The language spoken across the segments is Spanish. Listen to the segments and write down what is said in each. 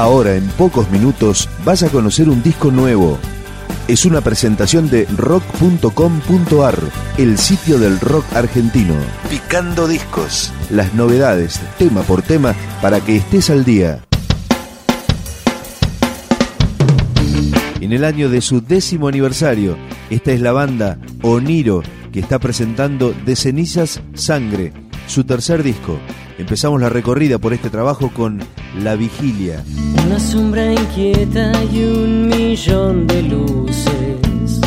Ahora, en pocos minutos, vas a conocer un disco nuevo. Es una presentación de rock.com.ar, el sitio del rock argentino. Picando discos. Las novedades, tema por tema, para que estés al día. En el año de su décimo aniversario, esta es la banda Oniro que está presentando De cenizas sangre, su tercer disco. Empezamos la recorrida por este trabajo con La Vigilia. Una sombra inquieta y un millón de luces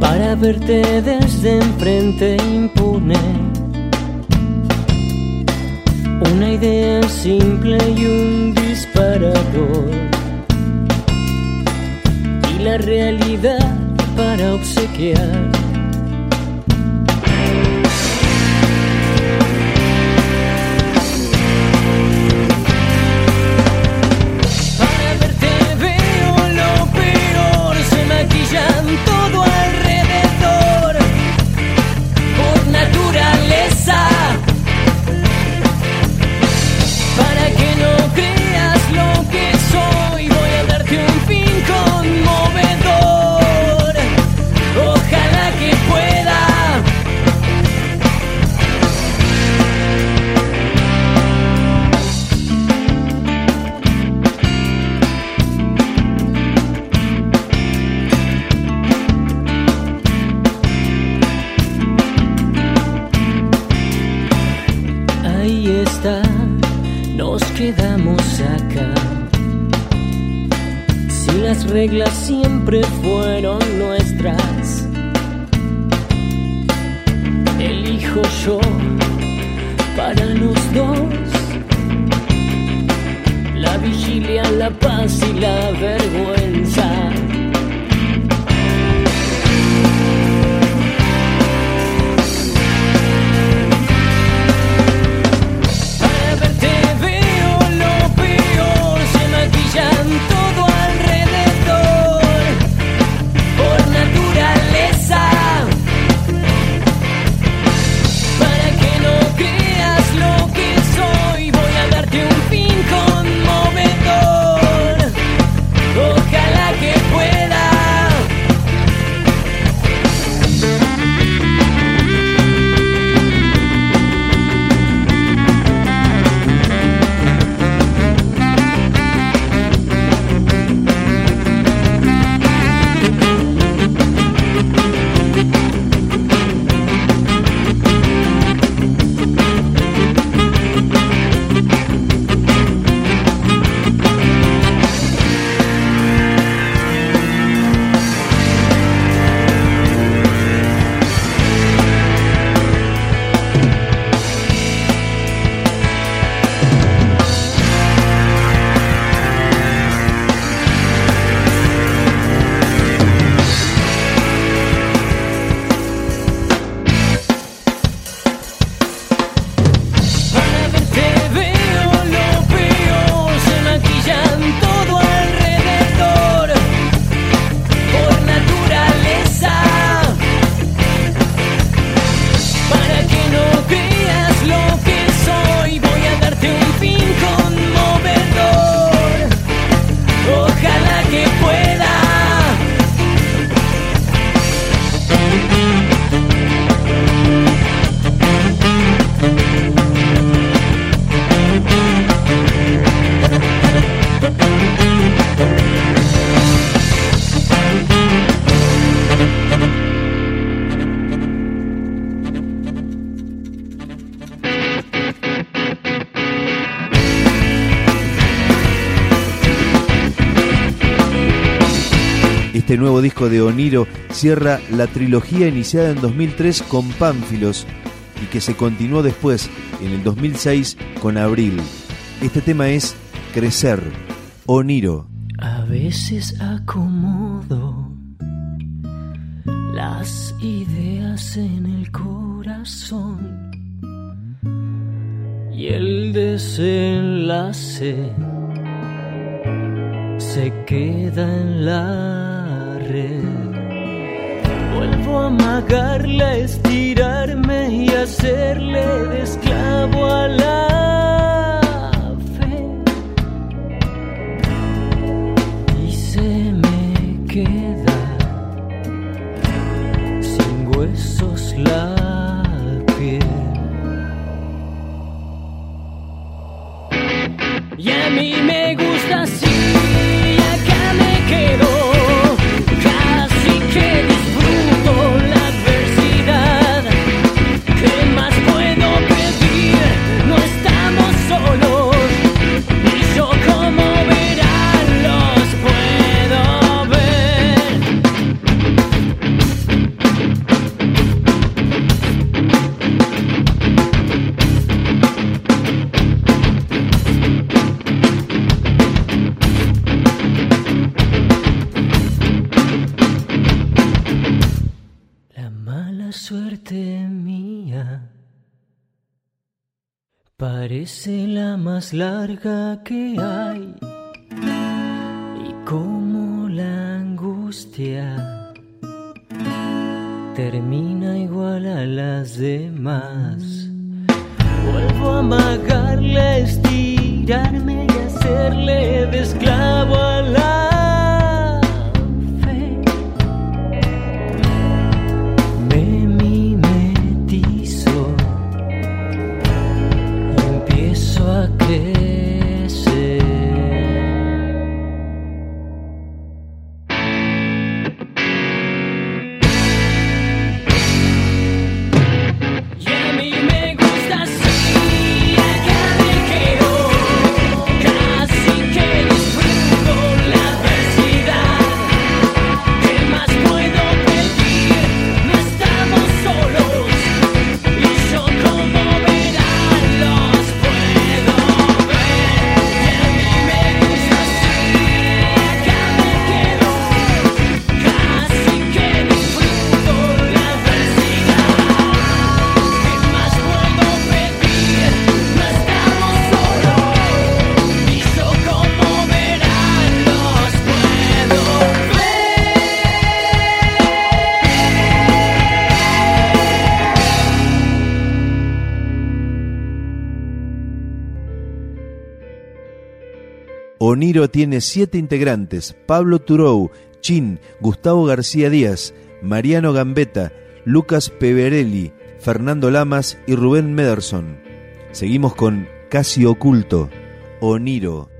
para verte desde enfrente impune. Una idea simple y un disparador. Y la realidad para obsequiar Elijo Este nuevo disco de Oniro cierra la trilogía iniciada en 2003 con Pánfilos y que se continuó después, en el 2006, con Abril. Este tema es Crecer, Oniro. A veces acomodo las ideas en el corazón y el desenlace se queda en la Vuelvo a amagarla, estirarme y hacerle de esclavo a la Parece la más larga que hay y como la angustia termina igual a las demás. Vuelvo a amagarle, estirarme y hacerle de esclavo a la Oniro tiene siete integrantes, Pablo Turou, Chin, Gustavo García Díaz, Mariano Gambetta, Lucas Peverelli, Fernando Lamas y Rubén Mederson. Seguimos con Casi Oculto, Oniro.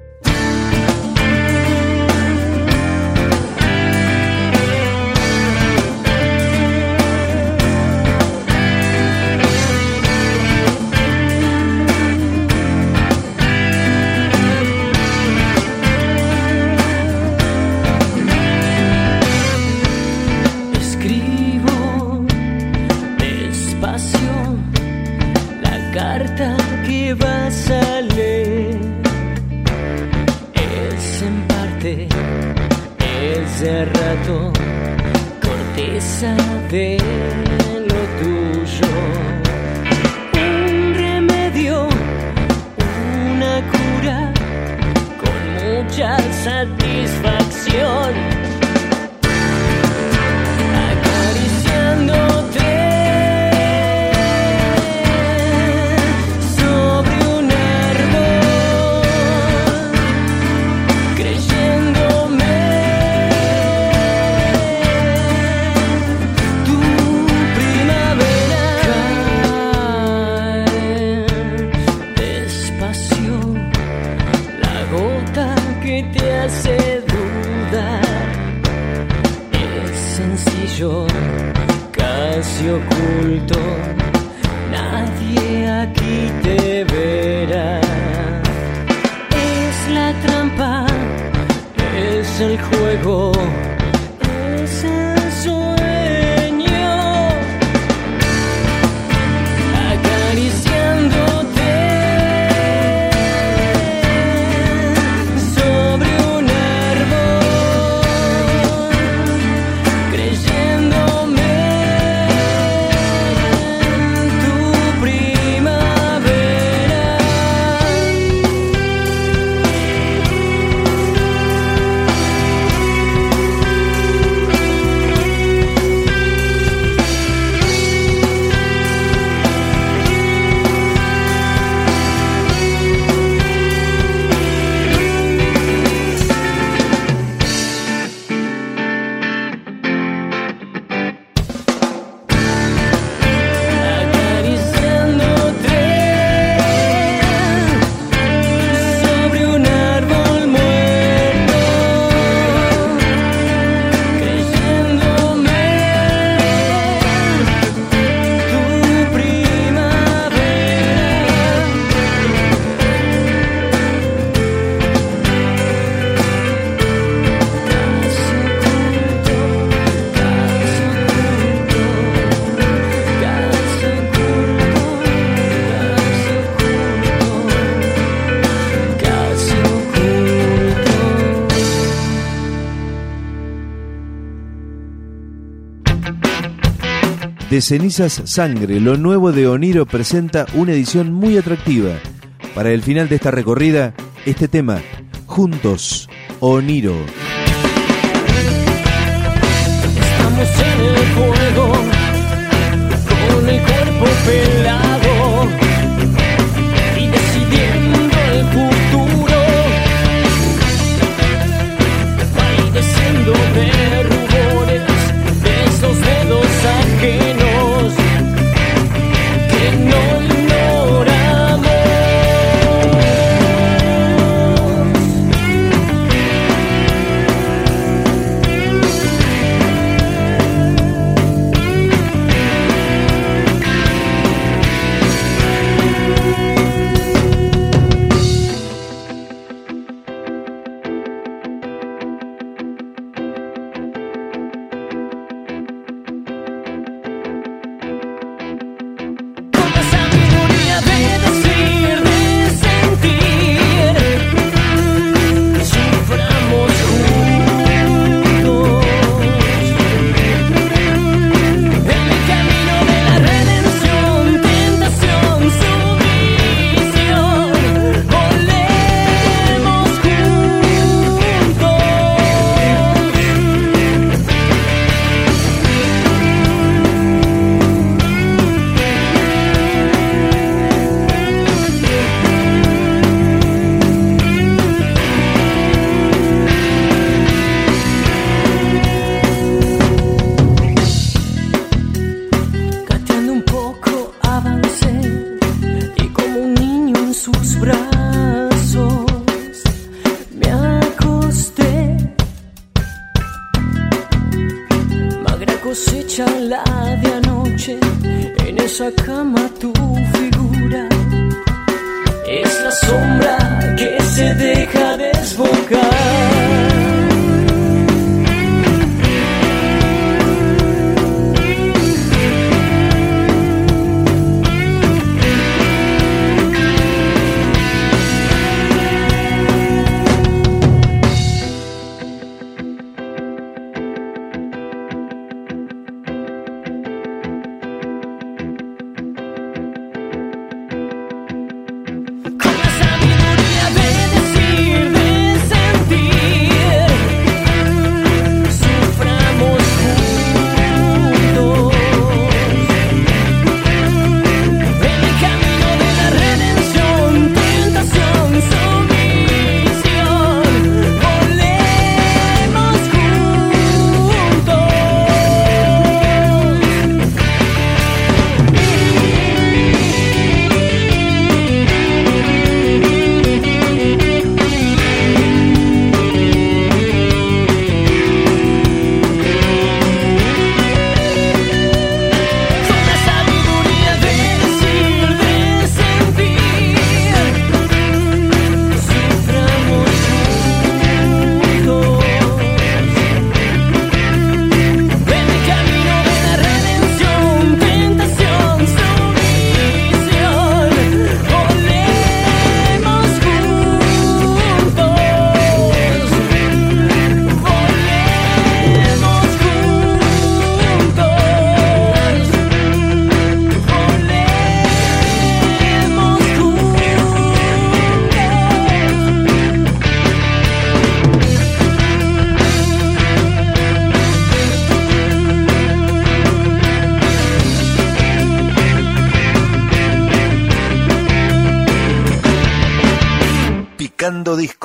De cenizas sangre, lo nuevo de Oniro presenta una edición muy atractiva. Para el final de esta recorrida, este tema, Juntos, Oniro. Estamos en el con el cuerpo pelado. charla de anoche, en esa cama tu figura es la sombra.